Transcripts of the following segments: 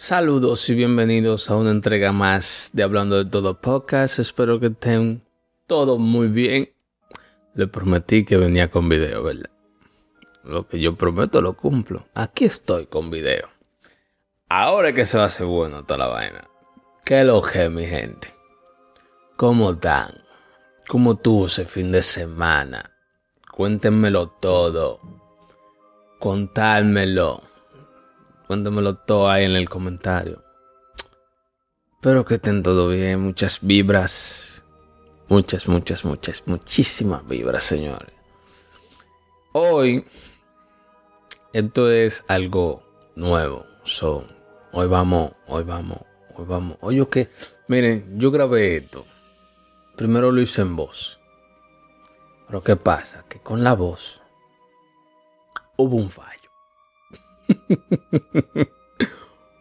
Saludos y bienvenidos a una entrega más de Hablando de Todo Podcast. Espero que estén todo muy bien. Le prometí que venía con video, ¿verdad? Lo que yo prometo lo cumplo. Aquí estoy con video. Ahora que se hacer bueno toda la vaina. ¿Qué lo que, mi gente? ¿Cómo están? ¿Cómo tuvo ese fin de semana? Cuéntenmelo todo. Contármelo. Cuéntamelo todo ahí en el comentario. Espero que estén todo bien. Muchas vibras. Muchas, muchas, muchas, muchísimas vibras, señores. Hoy, esto es algo nuevo. So, hoy vamos, hoy vamos, hoy vamos. Oye, que, miren, yo grabé esto. Primero lo hice en voz. Pero ¿qué pasa? Que con la voz hubo un fallo.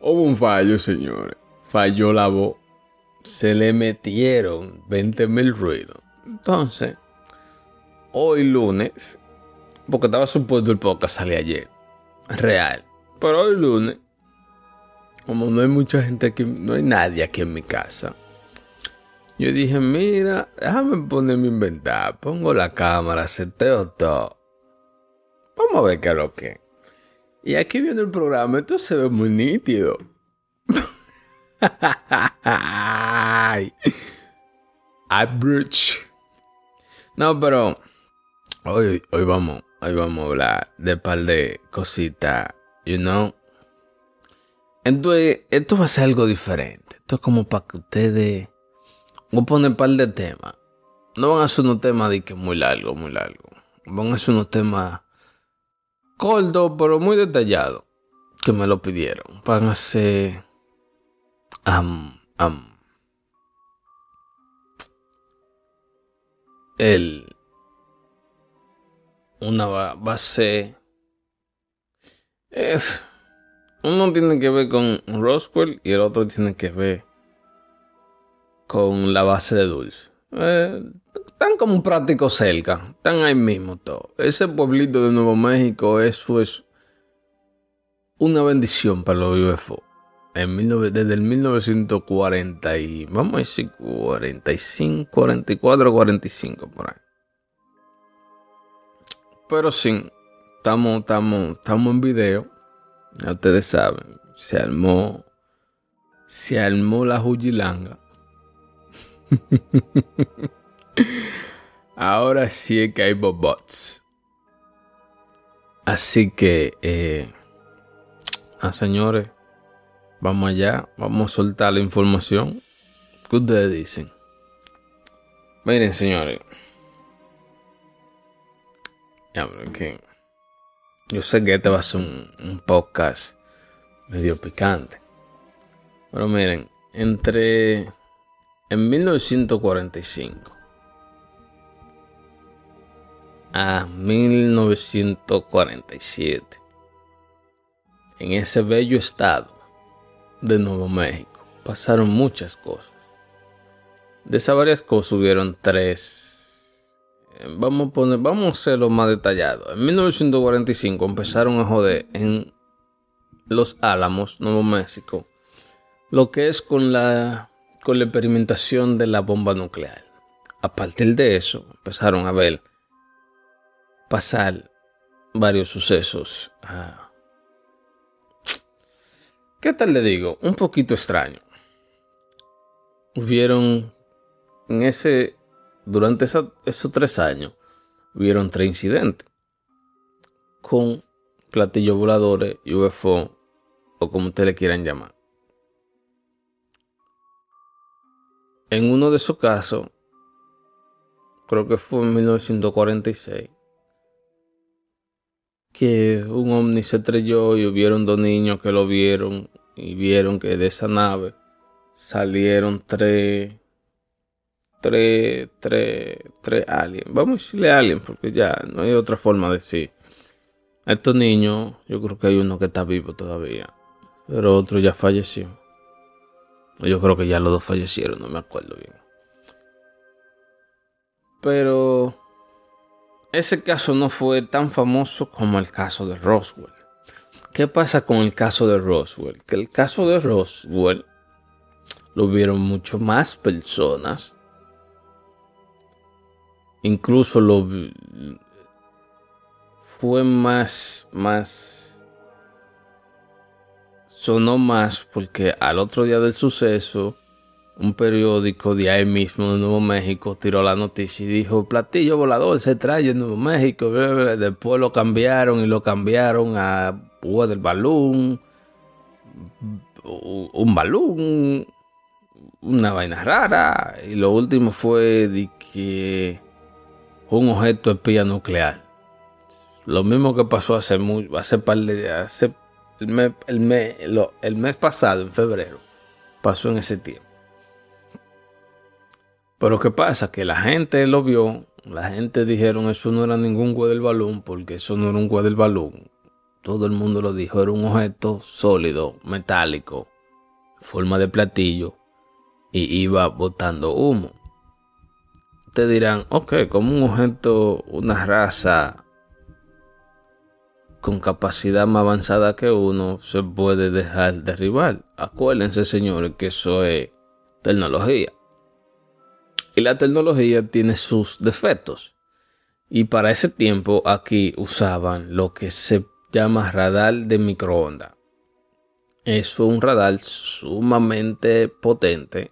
Hubo un fallo, señores. Falló la voz. Se le metieron 20 mil ruidos. Entonces, hoy lunes, porque estaba supuesto el podcast salir ayer. Real. Pero hoy lunes, como no hay mucha gente aquí, no hay nadie aquí en mi casa. Yo dije, mira, déjame ponerme a inventar. Pongo la cámara, seteo todo. Vamos a ver qué es lo que. Y aquí viendo el programa, esto se ve muy nítido. Average. No, pero hoy, hoy vamos, hoy vamos a hablar de par de cositas, you know. Entonces, esto va a ser algo diferente. Esto es como para que ustedes voy a poner un par de temas. No van a ser unos temas de que muy largo, muy largo. Van a ser unos temas corto, pero muy detallado, que me lo pidieron. Van a ser... Um, um, el... Una base... Es... Uno tiene que ver con Roswell y el otro tiene que ver con la base de Dulce. Eh, están como un práctico cerca, están ahí mismo todo. Ese pueblito de Nuevo México, eso es una bendición para los UFO. En desde el 1940 y vamos a decir 45, 44, 45 por ahí. Pero sí, estamos, estamos, estamos en video. Ustedes saben, se armó, se armó la Jujilanga. Ahora sí que hay bots. Así que, eh, ah, señores, vamos allá, vamos a soltar la información. ¿Qué ustedes dicen? Miren, señores. yo sé que este va a ser un, un podcast medio picante. Pero miren, entre en 1945 a 1947, en ese bello estado de Nuevo México, pasaron muchas cosas. De esas varias cosas hubieron tres. Eh, vamos a poner, vamos a hacerlo más detallado. En 1945 empezaron a joder en Los Álamos, Nuevo México, lo que es con la con la experimentación de la bomba nuclear. A partir de eso, empezaron a ver pasar varios sucesos. Ah. ¿Qué tal le digo? Un poquito extraño. Hubieron en ese, durante esos tres años, hubieron tres incidentes con platillos voladores, UFO o como ustedes le quieran llamar. En uno de esos casos, creo que fue en 1946, que un ovni se estrelló y hubieron dos niños que lo vieron y vieron que de esa nave salieron tres, tres, tres, tres aliens. Vamos a decirle aliens porque ya no hay otra forma de decir. estos niños, yo creo que hay uno que está vivo todavía, pero otro ya falleció. Yo creo que ya los dos fallecieron, no me acuerdo bien. Pero ese caso no fue tan famoso como el caso de Roswell. ¿Qué pasa con el caso de Roswell? Que el caso de Roswell lo vieron mucho más personas. Incluso lo fue más, más, sonó más porque al otro día del suceso, un periódico de ahí mismo de Nuevo México tiró la noticia y dijo, platillo volador se trae en Nuevo México. Después lo cambiaron y lo cambiaron a del balón, un balón, una vaina rara. Y lo último fue de que un objeto espía nuclear. Lo mismo que pasó hace, muy, hace par de hace el mes, el, mes, el mes pasado, en febrero, pasó en ese tiempo. Pero ¿qué pasa? Que la gente lo vio, la gente dijeron eso no era ningún güey del balón, porque eso no era un güey del balón. Todo el mundo lo dijo, era un objeto sólido, metálico, forma de platillo, y iba botando humo. Te dirán, ok, como un objeto, una raza con capacidad más avanzada que uno se puede dejar derribar. Acuérdense, señores, que eso es tecnología. Y la tecnología tiene sus defectos. Y para ese tiempo aquí usaban lo que se llama radar de microondas. Es un radar sumamente potente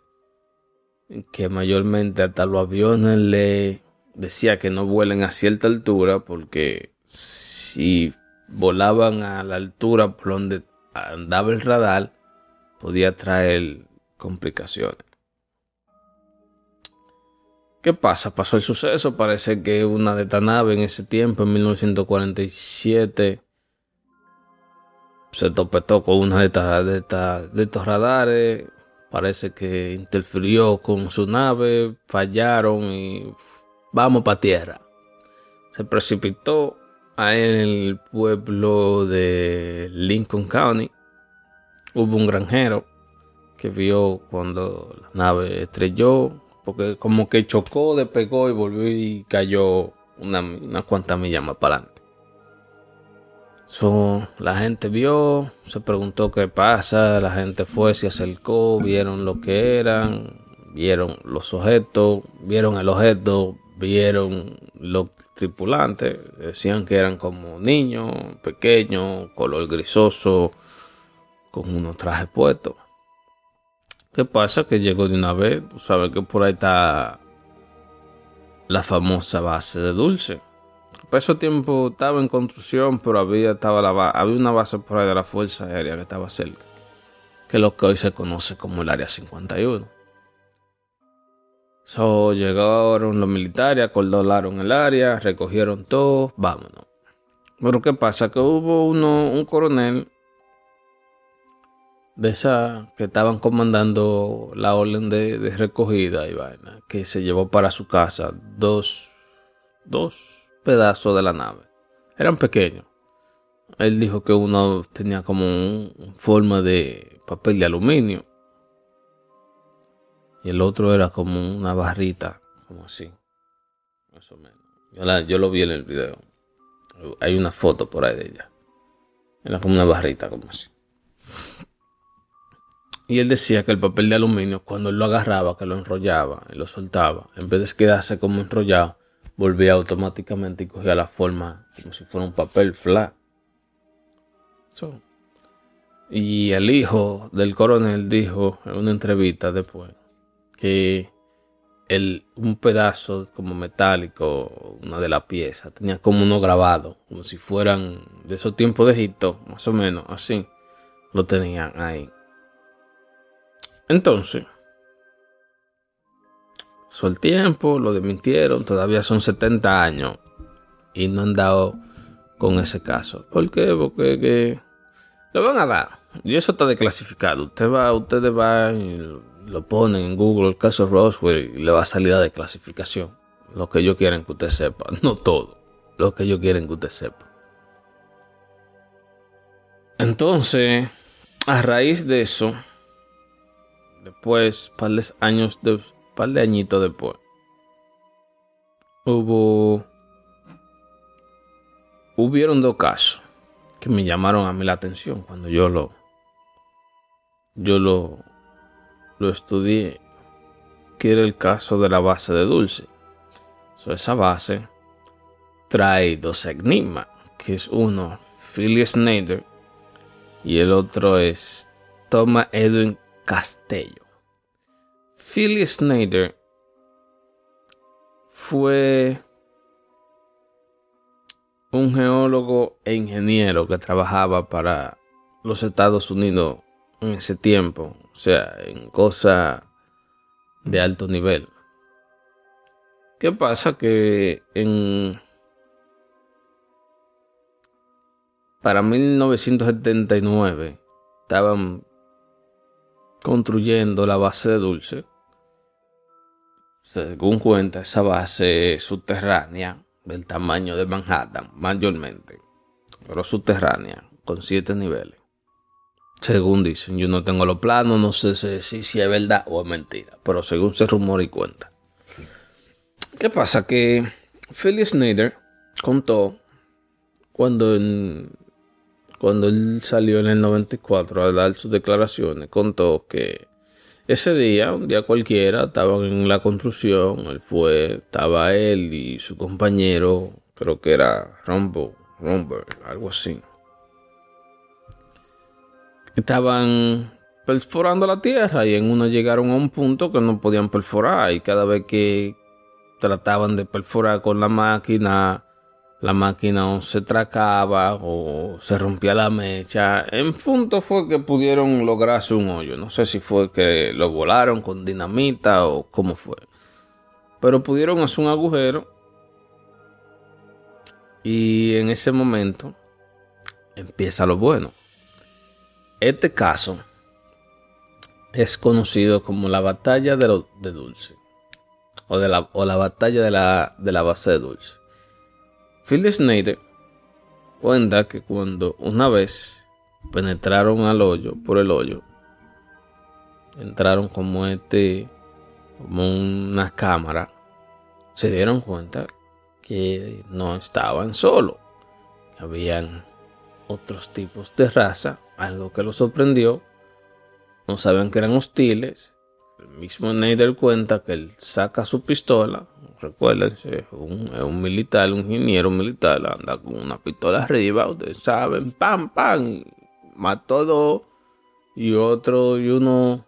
que mayormente hasta los aviones le decía que no vuelen a cierta altura porque si volaban a la altura por donde andaba el radar podía traer complicaciones. ¿Qué pasa? Pasó el suceso, parece que una de estas naves en ese tiempo, en 1947, se topetó con una de, estas, de, de estos radares, parece que interfirió con su nave, fallaron y vamos para tierra. Se precipitó en el pueblo de Lincoln County. Hubo un granjero que vio cuando la nave estrelló, porque como que chocó, despegó y volvió y cayó una, una cuantas millas más para adelante. la gente vio, se preguntó qué pasa, la gente fue, se acercó, vieron lo que eran, vieron los objetos, vieron el objeto, vieron los tripulantes, decían que eran como niños, pequeños, color grisoso, con unos trajes puestos. ¿Qué pasa? Que llegó de una vez. Tú sabes que por ahí está la famosa base de Dulce. Por ese tiempo estaba en construcción, pero había, estaba la, había una base por ahí de la Fuerza Aérea que estaba cerca. Que es lo que hoy se conoce como el Área 51. So, llegaron los militares, acordaron el área, recogieron todo, vámonos. Pero ¿qué pasa? Que hubo uno, un coronel de esa que estaban comandando la orden de, recogida y vaina, que se llevó para su casa dos, dos pedazos de la nave. Eran pequeños. Él dijo que uno tenía como un, forma de papel de aluminio. Y el otro era como una barrita, como así. Más o menos. Yo, lo vi en el video. Hay una foto por ahí de ella. Era como una barrita, como así. Y él decía que el papel de aluminio, cuando él lo agarraba, que lo enrollaba y lo soltaba, en vez de quedarse como enrollado, volvía automáticamente y cogía la forma como si fuera un papel flat. Y el hijo del coronel dijo en una entrevista después el, un pedazo como metálico, una de las piezas, tenía como uno grabado, como si fueran de esos tiempos de Egipto, más o menos, así, lo tenían ahí. Entonces, pasó el tiempo, lo desmintieron, todavía son 70 años y no han dado con ese caso. ¿Por qué? Porque que lo van a dar. Y eso está desclasificado. Usted va, ustedes van lo ponen en Google, el caso Roswell, y le va a salir la desclasificación. Lo que ellos quieren que usted sepa. No todo. Lo que ellos quieren que usted sepa. Entonces, a raíz de eso, Después, par de años, de, par de añitos después, hubo, hubieron dos casos que me llamaron a mí la atención cuando yo lo, yo lo, estudié, que era el caso de la base de dulce. esa base trae dos enigmas, que es uno, Philly Snyder, y el otro es Thomas Edwin Castello. Philly Snyder fue un geólogo e ingeniero que trabajaba para los Estados Unidos en ese tiempo, o sea, en cosas de alto nivel. ¿Qué pasa? Que en para 1979 estaban construyendo la base de Dulce. Según cuenta, esa base subterránea del tamaño de Manhattan, mayormente, pero subterránea, con siete niveles. Según dicen, yo no tengo los planos, no sé si, si es verdad o es mentira, pero según se rumora y cuenta. ¿Qué pasa? Que Philip Snyder contó cuando cuando él salió en el 94 a dar sus declaraciones, contó que ese día, un día cualquiera, estaban en la construcción, él fue, estaba él y su compañero, creo que era Rombo, Romber, algo así. Estaban perforando la tierra y en una llegaron a un punto que no podían perforar y cada vez que trataban de perforar con la máquina, la máquina se tracaba o se rompía la mecha. En punto fue que pudieron lograrse un hoyo. No sé si fue que lo volaron con dinamita o cómo fue. Pero pudieron hacer un agujero. Y en ese momento empieza lo bueno. Este caso es conocido como la batalla de, de Dulce. O, la, batalla de la, base de Dulce. Phil Snyder cuenta que cuando una vez penetraron al hoyo, por el hoyo, entraron como este, como una cámara, se dieron cuenta que no estaban solos, habían otros tipos de raza, algo que los sorprendió, no sabían que eran hostiles. El mismo Snyder cuenta que él saca su pistola, Recuérdense, es un, militar, un ingeniero militar, anda con una pistola arriba, ustedes saben, pam, pam, mató dos. Y otro, y uno,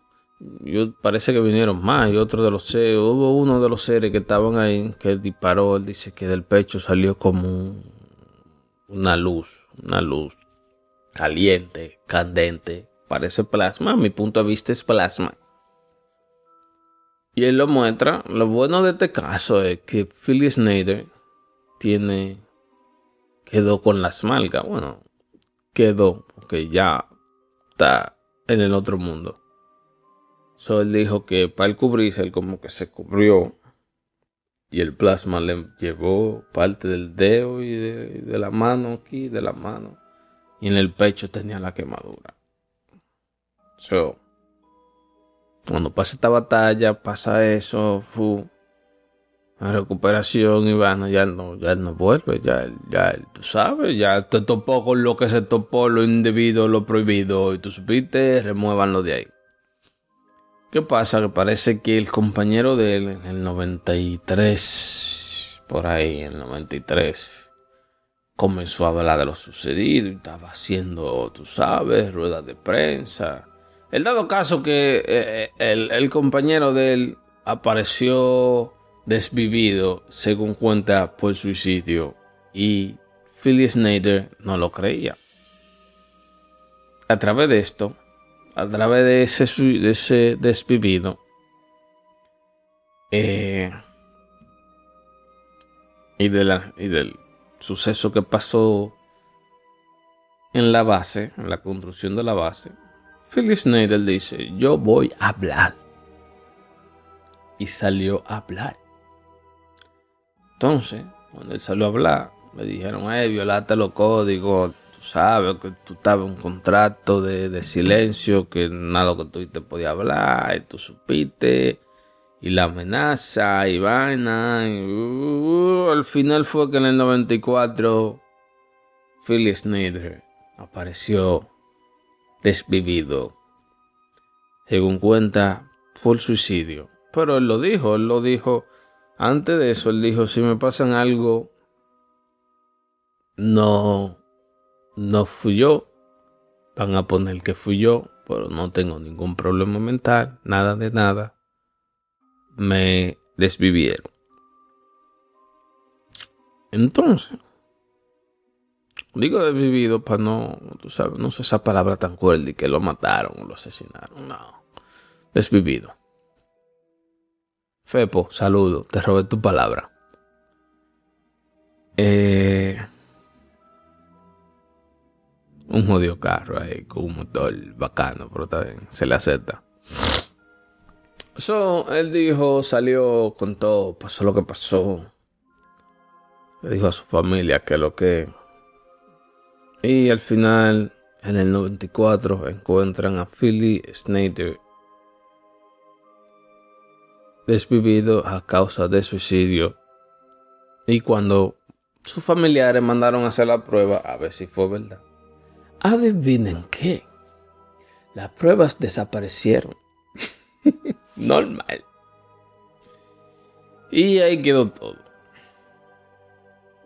yo, parece que vinieron más, y otro de los seres, hubo uno de los seres que estaban ahí que disparó, él dice que del pecho salió como una luz, una luz caliente, candente, parece plasma, mi punto de vista es plasma. Y él lo muestra. Lo bueno de este caso es que Philly Snyder tiene. quedó con las malgas. Bueno, quedó, porque ya está en el otro mundo. So él dijo que para el cubrirse, él como que se cubrió. Y el plasma le llevó parte del dedo y de, la mano aquí, de la mano. Y en el pecho tenía la quemadura. So, cuando pasa esta batalla, pasa eso, fu, la recuperación y bueno, ya no, ya no vuelve, ya, ya, tú sabes, ya te topó con lo que se topó, lo indebido, lo prohibido, y tú supiste, remuévanlo de ahí. ¿Qué pasa? Que parece que el compañero de él en el 93, por ahí, en el 93, comenzó a hablar de lo sucedido y estaba haciendo, tú sabes, ruedas de prensa el dado caso que eh, eh, el, compañero de él apareció desvivido, según cuenta, por suicidio, y Philly Snyder no lo creía. A través de esto, a través de ese, ese desvivido, eh, y, de la, y del suceso que pasó en la base, en la construcción de la base, Philip Snyder dice, yo voy a hablar. Y salió a hablar. Entonces, cuando él salió a hablar, me dijeron, eh, violaste los códigos, tú sabes que tú estabas en un contrato de, silencio, que nada que tú te podías hablar, y tú supiste, y la amenaza, y vaina, y, uh, al final fue que en el 94, Philip Snyder apareció desvivido. Según cuenta, por suicidio. Pero él lo dijo, él lo dijo. Antes de eso, él dijo, si me pasan algo, no, no fui yo. Van a poner que fui yo, pero no tengo ningún problema mental, nada de nada. Me desvivieron. Entonces, digo desvivido para no, tú sabes, no sé esa palabra tan cruel y que lo mataron o lo asesinaron. No, desvivido. Fepo, saludo, te robé tu palabra. Eh, un jodido carro ahí con un motor bacano, pero también se le acepta. So, él dijo, salió con todo, pasó lo que pasó. Le dijo a su familia que lo que. Y al final, en el 94, encuentran a Philly Snyder desvivido a causa de suicidio. Y cuando sus familiares mandaron a hacer la prueba, a ver si fue verdad. Adivinen qué. Las pruebas desaparecieron. Normal. Y ahí quedó todo.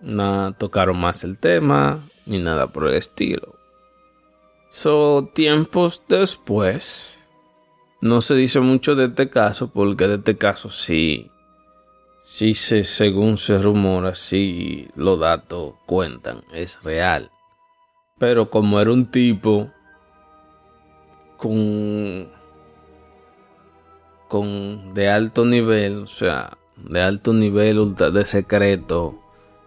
No tocaron más el tema, ni nada por el estilo. So, tiempos después, no se dice mucho de este caso, porque de este caso sí, sí se, según se rumora, sí los datos cuentan, es real. Pero como era un tipo con, con de alto nivel, o sea, de alto nivel de secreto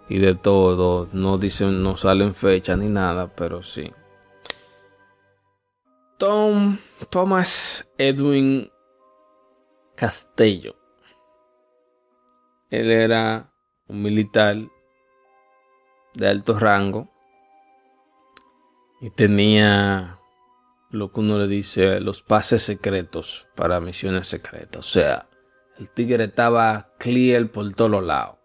y de todo, no dicen, no salen fechas ni nada, pero sí. Tom Thomas Edwin Castello. Él era un militar de alto rango y tenía lo que uno le dice los pases secretos para misiones secretas. O sea, el tigre estaba clear por todos lados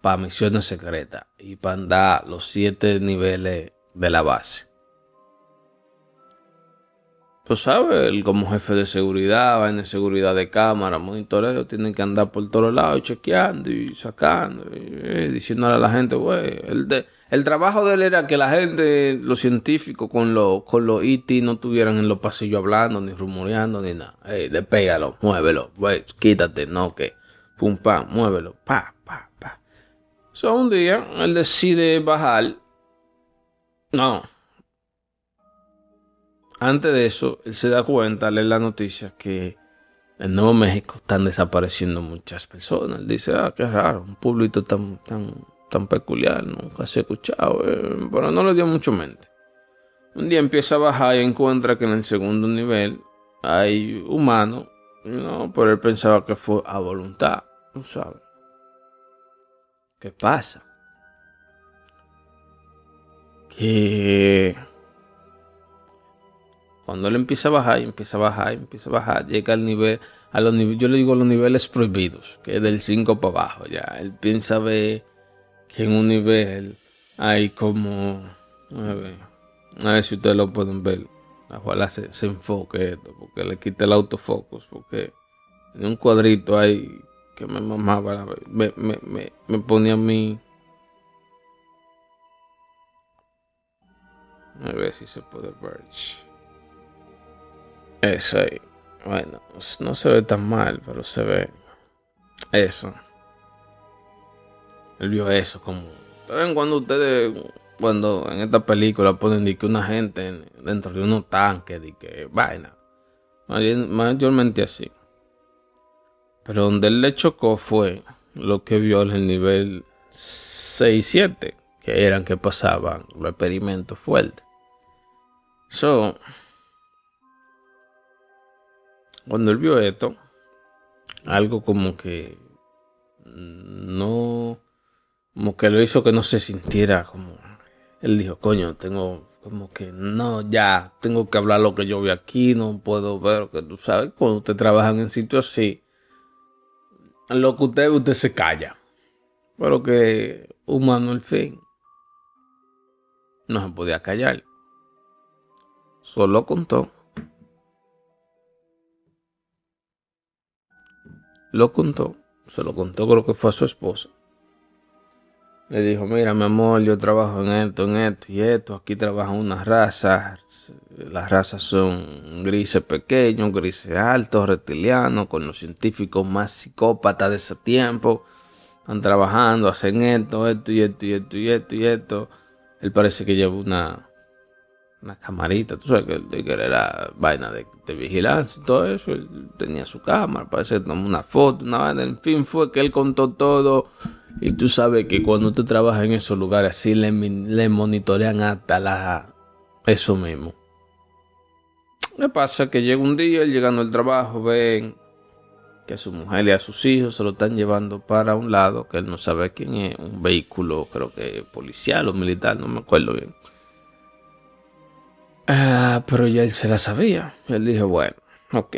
para misiones secretas y para andar los siete niveles de la base tú sabes, él como jefe de seguridad, va en seguridad de cámara, monitoreo, tienen que andar por todos lados chequeando y sacando, y, eh, diciéndole a la gente, güey, el, el trabajo de él era que la gente, los científicos con los con los IT no estuvieran en los pasillos hablando, ni rumoreando, ni nada. Ey, despégalo, muévelo, güey, quítate, no, que, pum, pam, muévelo, pa, pa, pa. So, un día, él decide bajar. No, antes de eso, él se da cuenta, lee la noticia que en Nuevo México están desapareciendo muchas personas. Él dice, ah, qué raro, un público tan, tan, tan peculiar, nunca se ha escuchado, eh, pero no le dio mucho mente. Un día empieza a bajar y encuentra que en el segundo nivel hay humanos, no, pero él pensaba que fue a voluntad, no sabe. ¿Qué pasa? Que cuando él empieza a bajar, empieza a bajar, empieza a bajar, llega al nivel, a los niveles, yo le digo los niveles prohibidos, que es del 5 para abajo, ya. Él piensa ver que en un nivel hay como, a ver, a ver si ustedes lo pueden ver. Ojalá se, se enfoque esto, porque le quita el autofocus, porque en un cuadrito ahí que me mamaba, me, me, me, me ponía a mí. A ver si se puede ver. Eso ahí. Bueno, no se ve tan mal, pero se ve eso. Él vio eso como... ¿Saben cuando ustedes, cuando en esta película ponen de que una gente dentro de unos tanques, de que vaina? Mayormente así. Pero donde él le chocó fue lo que vio en el nivel 6 y 7, que eran que pasaban los experimentos fuertes. So, cuando él vio esto, algo como que no, como que lo hizo que no se sintiera como, él dijo, coño, tengo como que no, ya, tengo que hablar lo que yo vi aquí, no puedo ver que tú sabes, cuando usted trabaja en sitios así, lo que usted usted se calla, pero que humano el fin, no se podía callar. Solo contó. Lo contó. Se lo contó, creo que fue a su esposa. Le dijo, mira, mi amor, yo trabajo en esto, en esto y esto. Aquí trabajan unas razas. Las razas son grises pequeños, grises altos, reptilianos, con los científicos más psicópatas de ese tiempo. Están trabajando, hacen esto, esto y esto y esto y esto y esto. Él parece que lleva una, una camarita. Tú sabes que, que era vaina de, vigilancia y todo eso. Él tenía su cámara, parece que tomó una foto, una vaina. En fin, fue que él contó todo. Y tú sabes que cuando usted trabaja en esos lugares así, le, monitorean hasta la, eso mismo. Le pasa que llega un día, llegando al trabajo, ven que a su mujer y a sus hijos se lo están llevando para un lado, que él no sabe quién es, un vehículo, creo que policial o militar, no me acuerdo bien. Ah, pero ya él se la sabía. Él dijo, bueno, ok,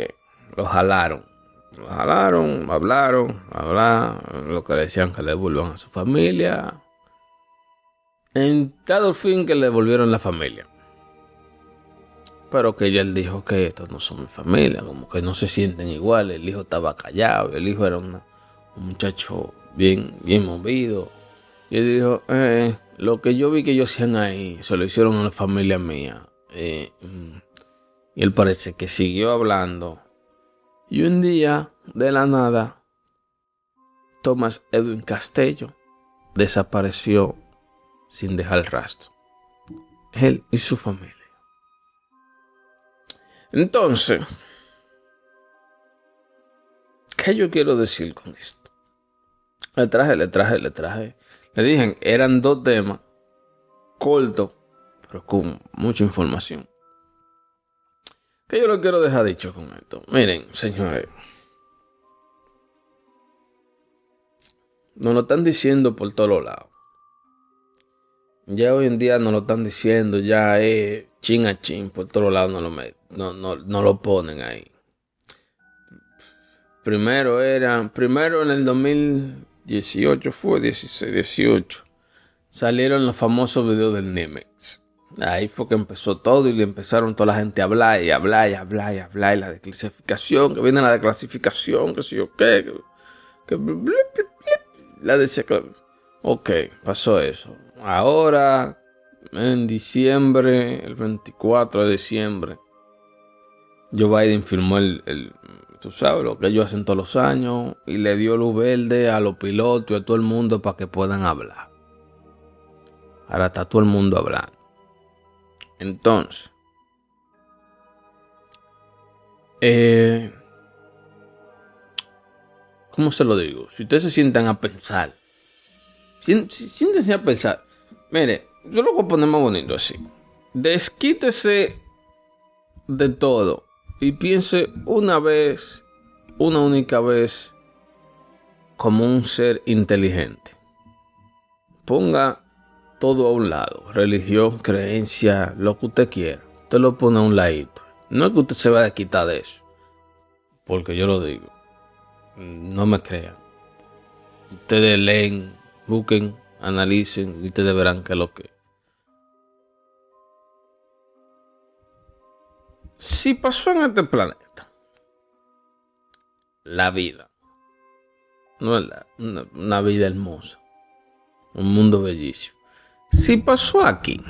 lo jalaron. Jalaron, hablaron, hablaron, lo que le decían que le devuelvan a su familia. En tal fin que le devolvieron la familia. Pero que ya él dijo que estos no son mi familia, como que no se sienten iguales. El hijo estaba callado, el hijo era un muchacho bien, bien movido. Y él dijo, eh, lo que yo vi que ellos hacían ahí, se lo hicieron a la familia mía. Eh, mm". y él parece que siguió hablando. Y un día, de la nada, Thomas Edwin Castello desapareció sin dejar rastro. Él y su familia. Entonces, ¿qué yo quiero decir con esto? Le traje, le traje, le traje. Le dije, eran dos temas cortos, pero con mucha información. ¿Qué yo lo quiero dejar dicho con esto? Miren, señores. Nos lo están diciendo por todos lados. Ya hoy en día nos lo están diciendo, ya es chin a chin, por todos lados no lo, no, no, no lo ponen ahí. Primero era, primero en el 2018 fue, 16, 18, salieron los famosos videos del Nemex. Ahí fue que empezó todo y le empezaron toda la gente a hablar y hablar y hablar y hablar y la declasificación, que viene la declasificación, que sé yo qué, la de Ok, pasó eso. Ahora, en diciembre, el 24 de diciembre, Joe Biden firmó el, tú sabes, lo que ellos hacen todos los años y le dio luz verde a los pilotos y a todo el mundo para que puedan hablar. Ahora está todo el mundo hablando. Entonces, eh, ¿cómo se lo digo? Si ustedes se sientan a pensar, siéntense a pensar, Mire, yo lo voy a poner más bonito así. Desquítese de todo y piense una vez, una única vez, como un ser inteligente. Ponga todo a un lado, religión, creencia, lo que usted quiera. Usted lo pone a un ladito. No es que usted se vaya a quitar de eso, porque yo lo digo. No me crean. Ustedes leen, busquen analicen y ustedes verán que lo que. Si pasó en este planeta la vida, no es una, una vida hermosa, un mundo bellísimo. Si pasó aquí,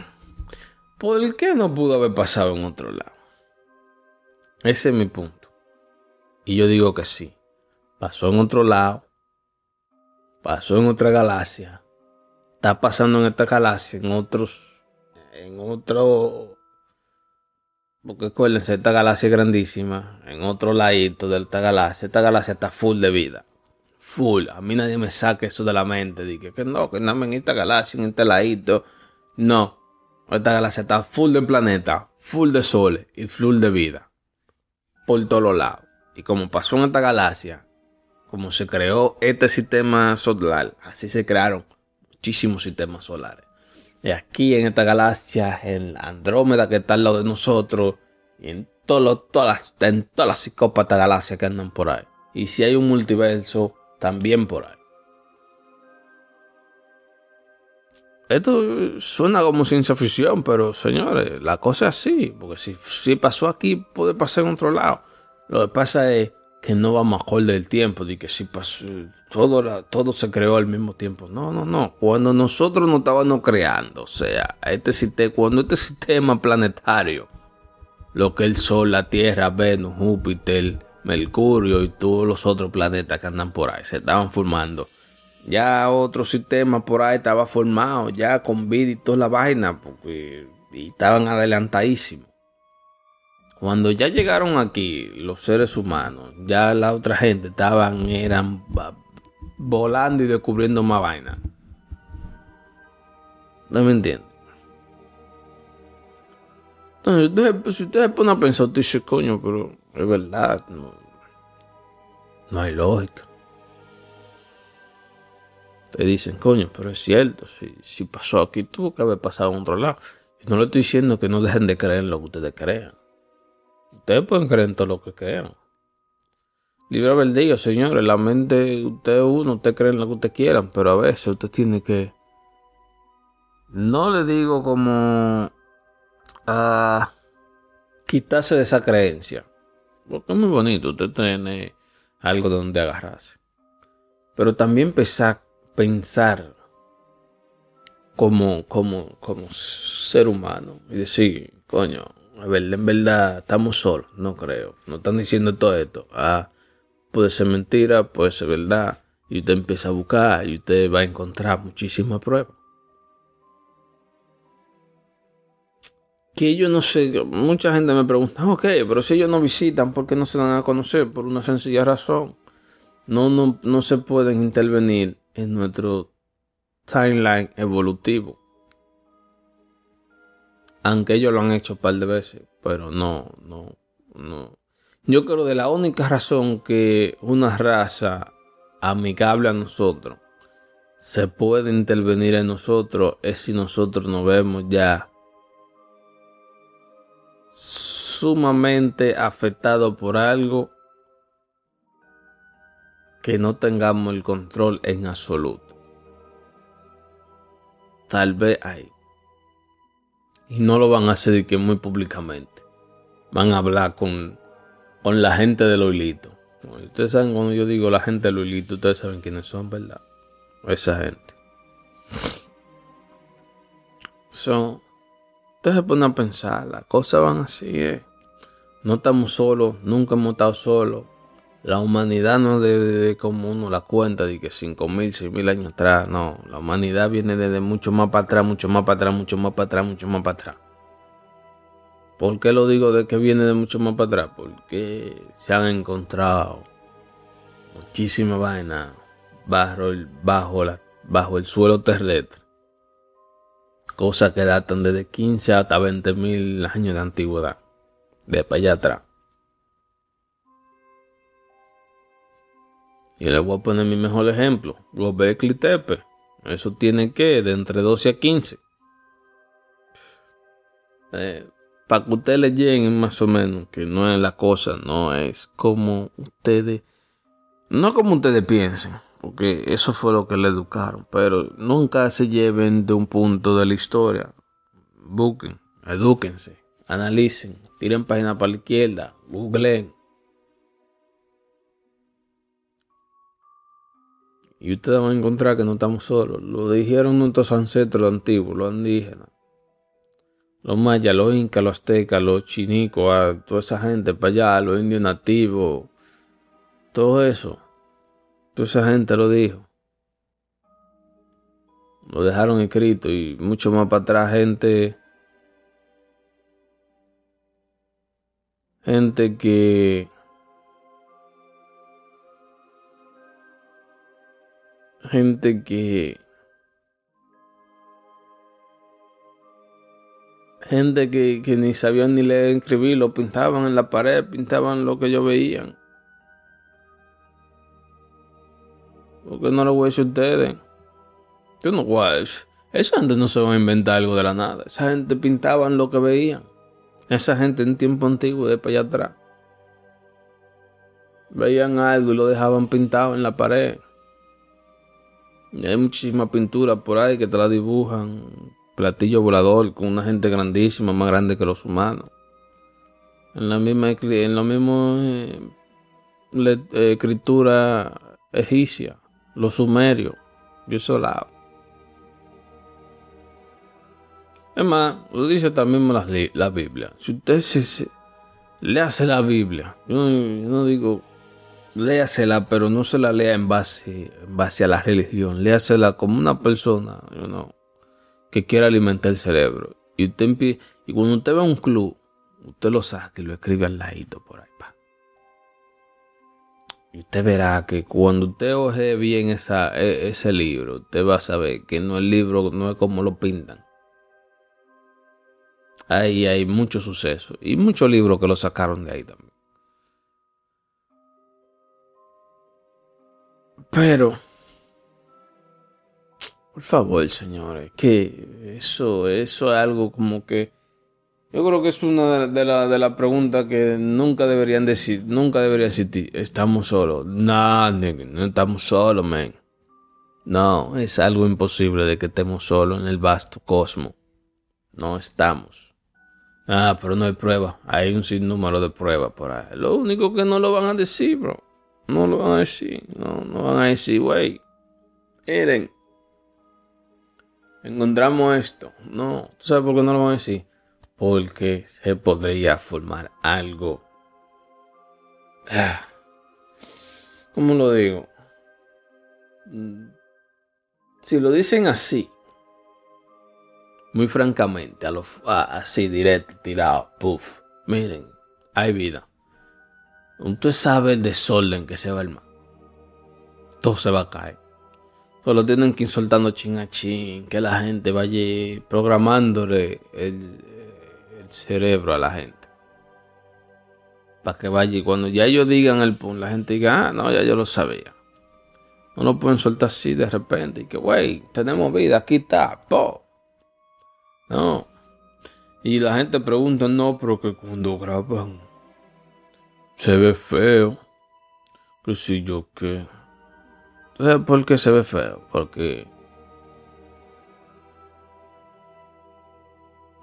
¿por qué no pudo haber pasado en otro lado? Ese es mi punto. Y yo digo que sí. Pasó en otro lado. Pasó en otra galaxia está pasando en esta galaxia, en otros, en otro, porque acuérdense, esta galaxia es grandísima, en otro ladito de esta galaxia, esta galaxia está full de vida. Full. A mí nadie me saque eso de la mente. Dije que no, que nada en esta galaxia, en este ladito. No. Esta galaxia está full de planeta, full de soles y full de vida. Por todos lados. Y como pasó en esta galaxia, como se creó este sistema solar, así se crearon muchísimos sistemas solares. Y aquí en esta galaxia, en Andrómeda que está al lado de nosotros, y en, todas las, en todas las psicópatas galaxias que andan por ahí. Y si hay un multiverso, también por ahí. esto suena como ciencia ficción, pero señores, la cosa es así, porque si, si pasó aquí, puede pasar en otro lado. Lo que pasa es que no vamos a acordar del tiempo, de que si pasó, todo, todo se creó al mismo tiempo. No, no, no. Cuando nosotros nos estábamos creando, o sea, este sistema, cuando este sistema planetario, lo que el Sol, la Tierra, Venus, Júpiter, Mercurio y todos los otros planetas que andan por ahí, se estaban formando ya otro sistema por ahí estaba formado, ya con vida y toda la vaina, porque y estaban adelantadísimos. Cuando ya llegaron aquí los seres humanos, ya la otra gente estaban, eran volando y descubriendo más vaina. ¿No me entienden? Entonces, si ustedes ponen a pensar, usted dice, coño, pero es verdad, no, no hay lógica. Te dicen, coño, pero es cierto, si, si pasó aquí, tuvo que haber pasado en otro lado. No le estoy diciendo que no dejen de creer en lo que ustedes crean. Ustedes pueden creer en todo lo que crean. Libre día, señores. La mente, usted uno, usted cree en lo que usted quieran, pero a veces usted tiene que. No le digo como. a quitarse de esa creencia. Porque es muy bonito, usted tiene algo de donde agarrarse. Pero también pensar pensar como, como, como ser humano y decir, coño, a ver, en verdad estamos solos, no creo. No están diciendo todo esto. Ah, puede ser mentira, puede ser verdad. Y usted empieza a buscar y usted va a encontrar muchísimas pruebas. Que yo no sé, mucha gente me pregunta, ok, pero si ellos no visitan, ¿por qué no se dan a conocer? Por una sencilla razón. No, no, no se pueden intervenir en nuestro timeline evolutivo. Aunque ellos lo han hecho un par de veces, pero no, no, no. Yo creo de la única razón que una raza amigable a nosotros se puede intervenir en nosotros es si nosotros nos vemos ya sumamente afectados por algo que no tengamos el control en absoluto. Tal vez hay. Y no lo van a hacer que muy públicamente. Van a hablar con, con la gente de los hilitos. Ustedes saben cuando yo digo la gente de los hilitos, ustedes saben quiénes son, ¿verdad? Esa gente. So, ustedes se ponen a pensar, las cosas van así, ¿eh? No estamos solos, nunca hemos estado solos. La humanidad no de, como uno la cuenta de que 5.000, 6.000 años atrás, no. La humanidad viene desde mucho más para atrás, mucho más para atrás, mucho más para atrás, mucho más para atrás. ¿Por qué lo digo de que viene de mucho más para atrás? Porque se han encontrado muchísimas vainas bajo el, bajo el suelo terrestre. Cosas que datan desde 15 hasta 20.000 años de antigüedad. De para allá atrás. Y le voy a poner mi mejor ejemplo. Gobekli Tepe. Eso tiene que de entre 12 a 15. Eh, para que ustedes le lleguen más o menos, que no es la cosa, no es como ustedes, no como ustedes piensen, porque eso fue lo que le educaron, pero nunca se lleven de un punto de la historia. Busquen, edúquense, analicen, tiren página para la izquierda, googleen Y ustedes van a encontrar que no estamos solos. Lo dijeron nuestros ancestros antiguos, los indígenas. Los mayas, los incas, los aztecas, los chinicos, toda esa gente para allá, los indios nativos. Todo eso. Toda esa gente lo dijo. Lo dejaron escrito y mucho más para atrás gente... Gente que gente que... Gente que, ni sabían ni leer ni escribir, lo pintaban en la pared, pintaban lo que ellos veían. Porque no lo voy a decir a ustedes. No voy Esa gente no se va a inventar algo de la nada. Esa gente pintaban lo que veían. Esa gente en tiempo antiguo, de para allá atrás. Veían algo y lo dejaban pintado en la pared. Y hay muchísimas pinturas por ahí que te la dibujan. Platillo volador con una gente grandísima, más grande que los humanos. En la misma, en eh, eh, escritura egipcia, los sumerios. Yo soy la. Es más, lo dice también la, la Biblia. Si usted se, se la Biblia, yo, no digo léasela, pero no se la lea en base, en base a la religión. Léasela como una persona que quiera alimentar el cerebro. Y, usted y cuando usted ve un club, usted lo saca y lo escribe al ladito por ahí. Y usted verá que cuando usted oje bien esa, e, ese libro, usted va a saber que no el libro no es como lo pintan. Ahí hay muchos sucesos y muchos libros que lo sacaron de ahí también. Pero, por favor, señores, que eso, eso es algo como que yo creo que es una de las de la preguntas que nunca deberían decir, nunca debería existir. Estamos solos. No, no estamos solos, man. No, es algo imposible de que estemos solos en el vasto cosmos. No estamos. Ah, pero no hay prueba. Hay un sinnúmero de pruebas por ahí. Lo único que no lo van a decir, bro. No lo van a decir. No, no van a decir, güey. Miren. Encontramos esto. No. ¿Tú sabes por qué no lo van a decir? Porque se podría formar algo. Ah, ¿Cómo lo digo? Mm, si lo dicen así, muy francamente, a lo, así directo, tirado, puff, miren, hay vida. Usted sabe el desorden que se va a armar. Todo se va a caer. Solo tienen que ir soltando chin a chin, que la gente vaya programándole el, cerebro a la gente. Para que vaya y cuando ya ellos digan el punto, la gente diga, ah, no, ya yo lo sabía. No lo pueden soltar así de repente y que, güey, tenemos vida, aquí está, po. No. Y la gente pregunta, no, pero que cuando graban se ve feo. Que si yo qué. Entonces, ¿por qué se ve feo? Porque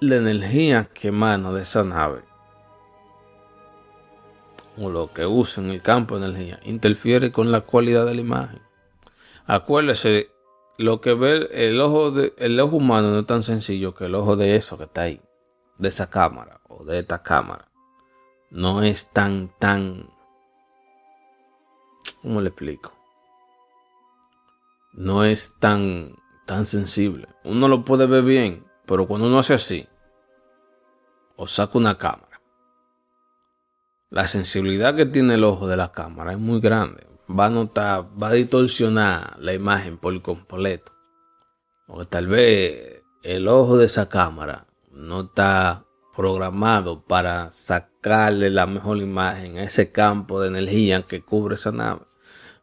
la energía que emana de esa nave o lo que usa en el campo de energía interfiere con la cualidad de la imagen. Acuérdese, lo que ve el ojo, de, el ojo humano no es tan sencillo que el ojo de eso que está ahí, de esa cámara o de esta cámara. No es tan, tan... ¿Cómo le explico? No es tan, tan sensible. Uno lo puede ver bien, pero cuando uno hace así, o saca una cámara, la sensibilidad que tiene el ojo de la cámara es muy grande. Va a notar, va a distorsionar la imagen por completo. Porque tal vez el ojo de esa cámara no está programado para sacarle la mejor imagen a ese campo de energía que cubre esa nave.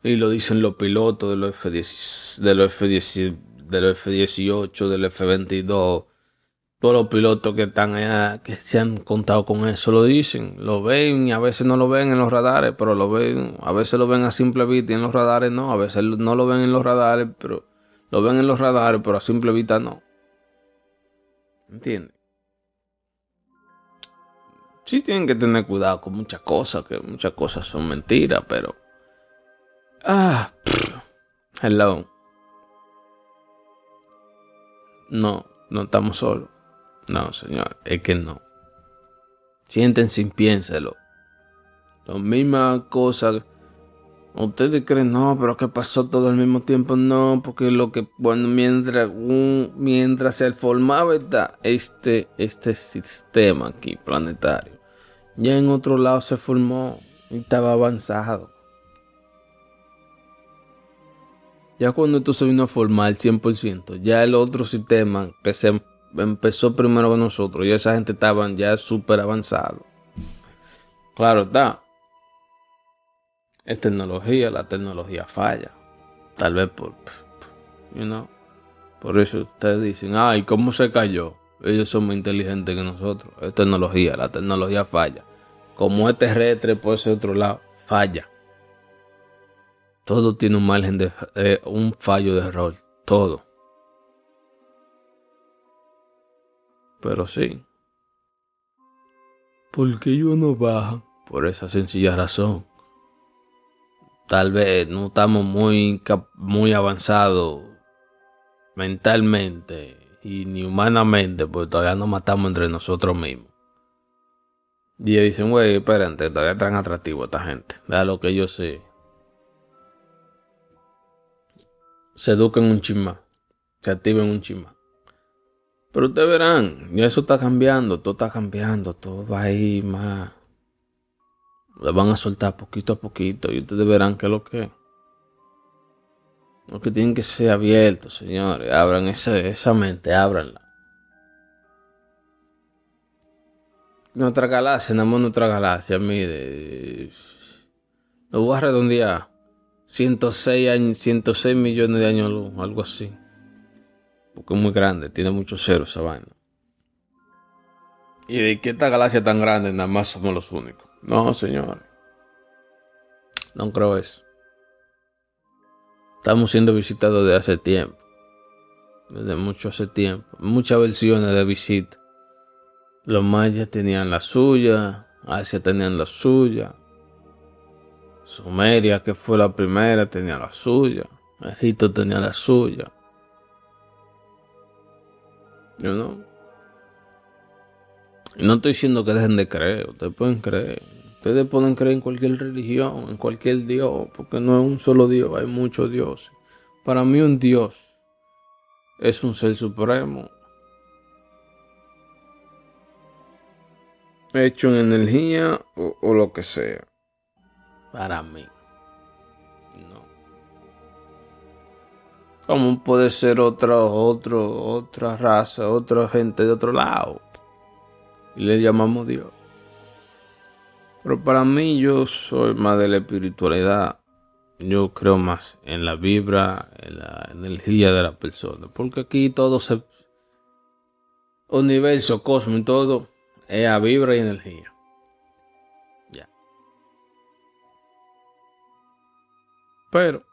Y lo dicen los pilotos de los F-18, de los F-18, del F-22, todos los pilotos que están allá, que se han contado con eso, lo dicen, lo ven y a veces no lo ven en los radares, pero lo ven, a veces lo ven a simple vista y en los radares no, a veces no lo ven en los radares, pero lo ven en los radares, pero a simple vista no. ¿Entiendes? Sí tienen que tener cuidado con muchas cosas, que muchas cosas son mentiras, pero... Ah, hello. No, no estamos solos. No, señor, es que no. Siéntense y piénselo. La misma cosa. Ustedes creen, no, pero que pasó todo al mismo tiempo. No, porque lo que, bueno, mientras, mientras se formaba este, este sistema aquí, planetario, ya en otro lado se formó y estaba avanzado. Ya cuando esto se vino a formar 100%, ya el otro sistema que se empezó primero con nosotros y esa gente estaban ya súper avanzado. Claro está. Es tecnología, la tecnología falla. Tal vez por, you por eso ustedes dicen, ay, ¿cómo se cayó? Ellos son más inteligentes que nosotros. Es tecnología, la tecnología falla. Como es terrestre por ese otro lado, falla. Todo tiene un margen de eh, un fallo de error. Todo. Pero sí. ¿Por qué yo no baja? Por esa sencilla razón. Tal vez no estamos muy, muy avanzados mentalmente y ni humanamente, porque todavía nos matamos entre nosotros mismos. Y ellos dicen, güey, espérate, todavía están atractivos esta gente. Da lo que yo sé. Se eduquen un chisma. Se activen un chisma. Pero ustedes verán, ya eso está cambiando, todo está cambiando, todo va a ir más. Le van a soltar poquito a poquito y ustedes verán qué es lo que. Lo que tienen que ser abiertos, señores. Abran esa, esa mente, ábranla. Nuestra galaxia, nada más nuestra galaxia, mire. Lo voy a redondear. 106, años, 106 millones de años luz, algo así. Porque es muy grande, tiene muchos ceros esa vaina. Y de que esta galaxia tan grande, nada más somos los únicos. No, señor. No creo eso. Estamos siendo visitados desde hace tiempo. Desde mucho hace tiempo. Muchas versiones de visita. Los mayas tenían la suya. Asia tenían la suya. Sumeria, que fue la primera, tenía la suya. Egipto tenía la suya. No. Y no estoy diciendo que dejen de creer. Ustedes pueden creer. Ustedes pueden creer en cualquier religión, en cualquier Dios, porque no es un solo Dios, hay muchos dioses. Para mí un Dios es un ser supremo hecho en energía o lo que sea. Para mí. Como puede ser otra, otro, otra raza, otra gente de otro lado. Y le llamamos Dios. Pero para mí yo soy más de la espiritualidad. Yo creo más en la vibra, en la energía de la persona. Porque aquí todo se... Universo, cosmos y todo es a vibra y energía. Pero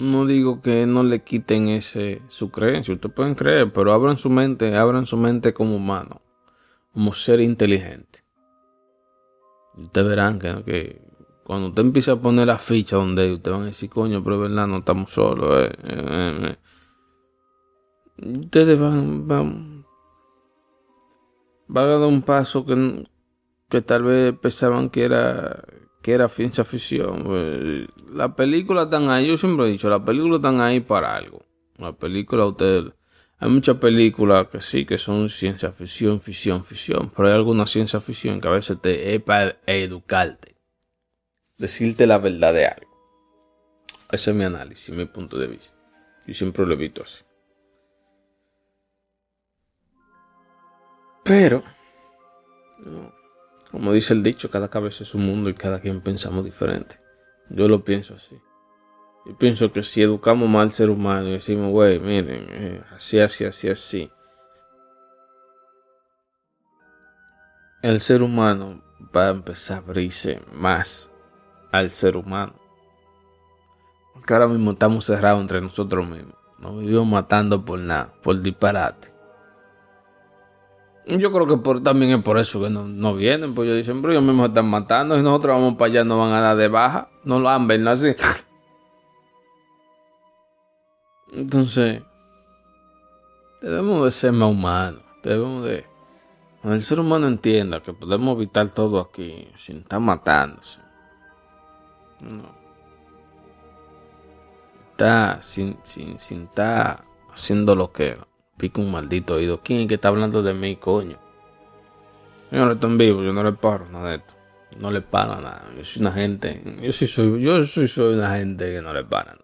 no digo que no le quiten ese su creencia. Ustedes pueden creer, pero abran su mente, abran su mente como humano, como ser inteligente. Y ustedes verán que, cuando usted empieza a poner la ficha donde ustedes van a decir, coño, pero es verdad, no estamos solos. Eh, eh, eh, ustedes van, van, van a dar un paso que tal vez pensaban que era que era ciencia ficción. Pues, la película están ahí, yo siempre he dicho, la película están ahí para algo. La película, usted, hay muchas películas que sí, que son ciencia ficción, ficción, ficción, pero hay alguna ciencia ficción que a veces te es para educarte, decirte la verdad de algo. Ese es mi análisis, mi punto de vista. Yo siempre lo he visto así. Pero, como dice el dicho, cada cabeza es un mundo y cada quien pensamos diferente. Yo lo pienso así. Yo pienso que si educamos mal al ser humano y decimos, güey, miren, eh, así, así, así, así, el ser humano va a empezar a abrirse más al ser humano. Porque ahora mismo estamos cerrados entre nosotros mismos. Nos vivimos matando por nada, por disparate. Yo creo que por, también es por eso que no, vienen, pues ellos dicen, pero ellos mismos están matando y nosotros vamos para allá, no van a dar de baja, no lo han visto así. Entonces, debemos de ser más humanos, debemos de... Cuando el ser humano entienda que podemos evitar todo aquí sin estar matándose. No. Está sin, sin, sin estar haciendo lo que pico un maldito oído. ¿Quién es que está hablando de mí, coño? Señor, estoy en vivo, yo no le paro nada de esto. No le paro nada. Yo soy una gente. Yo sí soy, yo sí soy una gente que no le paran.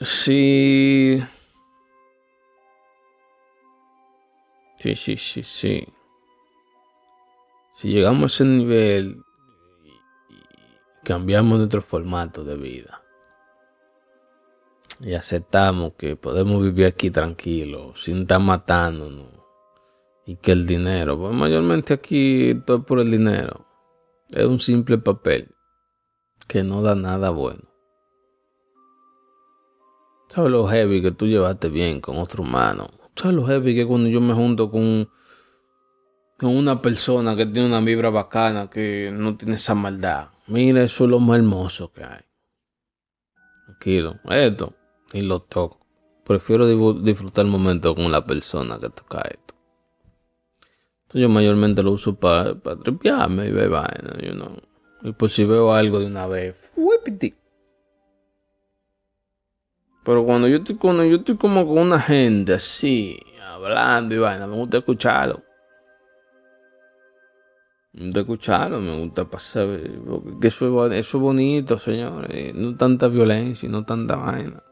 Sí. Sí, sí, sí, sí. Si llegamos a ese nivel y cambiamos nuestro formato de vida y aceptamos que podemos vivir aquí tranquilos, sin estar matándonos. Y que el dinero, pues mayormente aquí todo por el dinero. Es un simple papel que no da nada bueno. ¿Sabes lo heavy que tú llevaste bien con otro humano? ¿Sabes lo heavy que cuando yo me junto con, con una persona que tiene una vibra bacana, que no tiene esa maldad? Mira, eso es lo más hermoso que hay. Tranquilo, esto, y lo toco. Prefiero disfrutar el momento con la persona que toca esto. Entonces yo mayormente lo uso para tripearme y ver vaina, you know. Y por si veo algo de una vez, Pero cuando yo estoy cuando yo estoy como con una gente así, hablando y vaina, me gusta escucharlo. Me gusta escucharlo, me gusta pasar, porque eso es, eso es bonito, señores. No tanta violencia, no tanta vaina.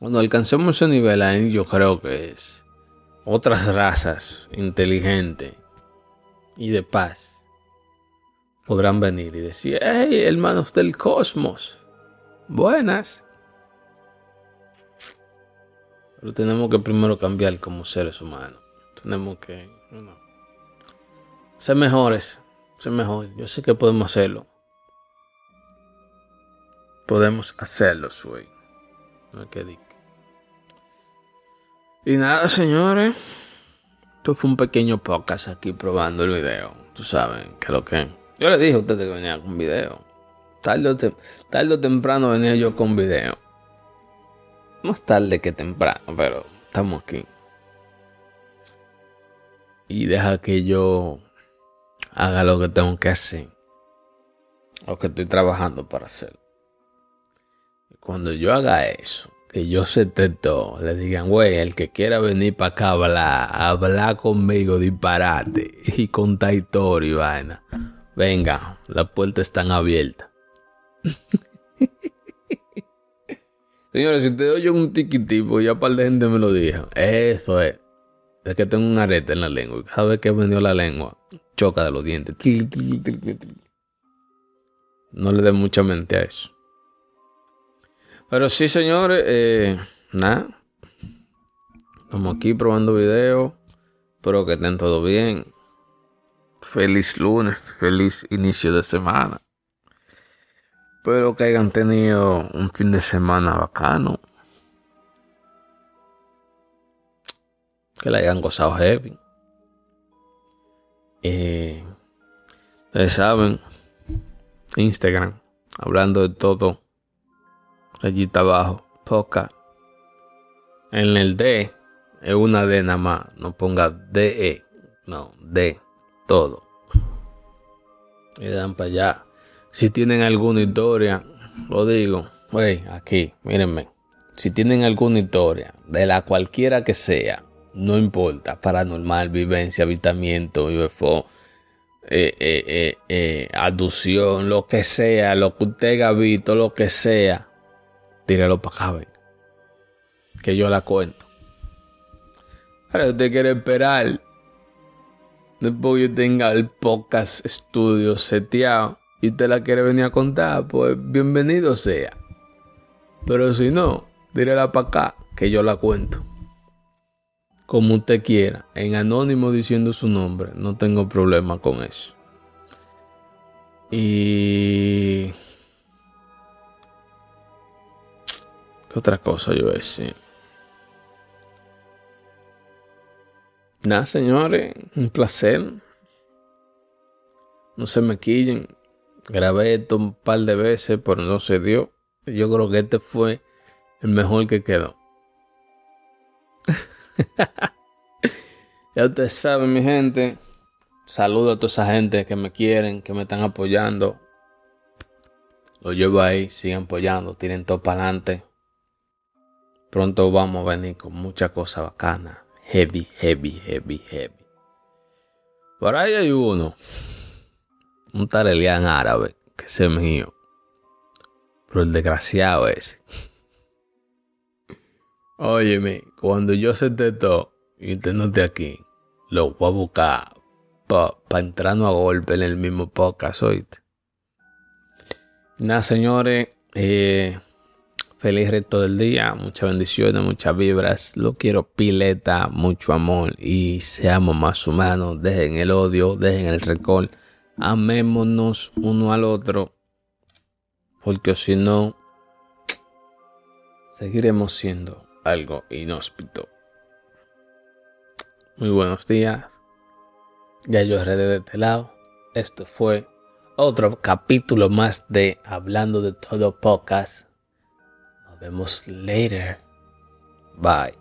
Cuando alcancemos ese nivel ahí, yo creo que es otras razas inteligentes y de paz podrán venir y decir, hey, hermanos del cosmos, buenas. Pero tenemos que primero cambiar como seres humanos. Tenemos que ser mejores, ser mejores. Yo sé que podemos hacerlo. Podemos hacerlo, soy. No hay que decir. Y nada, señores. Esto fue un pequeño podcast aquí probando el video. Tú sabes, que lo que. Yo le dije a ustedes que venía con video. Tarde o, temprano venía yo con video. Más tarde que temprano, pero estamos aquí. Y deja que yo haga lo que tengo que hacer. Lo que estoy trabajando para hacer. cuando yo haga eso, que yo se todo, le digan, güey, el que quiera venir para acá a hablar, hablar conmigo, disparate y contar historia y vaina. Venga, las puertas están abiertas. Señores, si te doy yo un tiquitipo, ya par de gente me lo dijo. Eso es. Es que tengo un arete en la lengua. Cada vez que venido la lengua, choca de los dientes. No le dé mucha mente a eso. Pero sí, señores, eh, nada. Estamos aquí probando videos. Espero que estén todo bien. Feliz lunes, feliz inicio de semana. Espero que hayan tenido un fin de semana bacano. Que la hayan gozado heavy. Eh, ustedes saben, Instagram, hablando de todo Está abajo. Poca. En el D es una D nada más. No ponga DE. No, D. Todo. Y dan para allá. Si tienen alguna historia, lo digo. Wey, aquí, mírenme. Si tienen alguna historia, de la cualquiera que sea, no importa, paranormal, vivencia, habitamiento, UFO, eh, eh, eh, eh, aducción, lo que sea, lo que usted haya visto, lo que sea, tíralo para acá, Que yo la cuento. Ahora usted quiere esperar. Después yo tenga el podcast estudio seteado y usted la quiere venir a contar, pues bienvenido sea. Pero si no, tírala para acá, que yo la cuento. Como usted quiera, en anónimo diciendo su nombre, no tengo problema con eso. Y ¿Qué otra cosa yo decir? Nada, señores, un placer. No se me quillen. Grabé esto un par de veces, pero no se dio. Yo creo que este fue el mejor que quedó. ya ustedes saben, mi gente. Saludo a toda esa gente que me quieren, que me están apoyando. Lo llevo ahí, sigan apoyando, tiren todo para adelante. Pronto vamos a venir con mucha cosa bacana. Heavy, heavy, heavy, heavy. Por ahí hay uno. Un tarelian árabe. Que es mío. Pero el desgraciado es. Óyeme, cuando yo se te todo y usted no aquí, lo voy a buscar para pa entrarnos a golpe en el mismo podcast, oíste. Nada, señores. Eh, Feliz resto del día, muchas bendiciones, muchas vibras. Lo quiero pileta, mucho amor y seamos más humanos. Dejen el odio, dejen el rencor. amémonos uno al otro, porque si no, seguiremos siendo algo inhóspito. Muy buenos días. Ya yo heredé de este lado. Esto fue otro capítulo más de Hablando de Todo Podcast. Vemos later. Bye.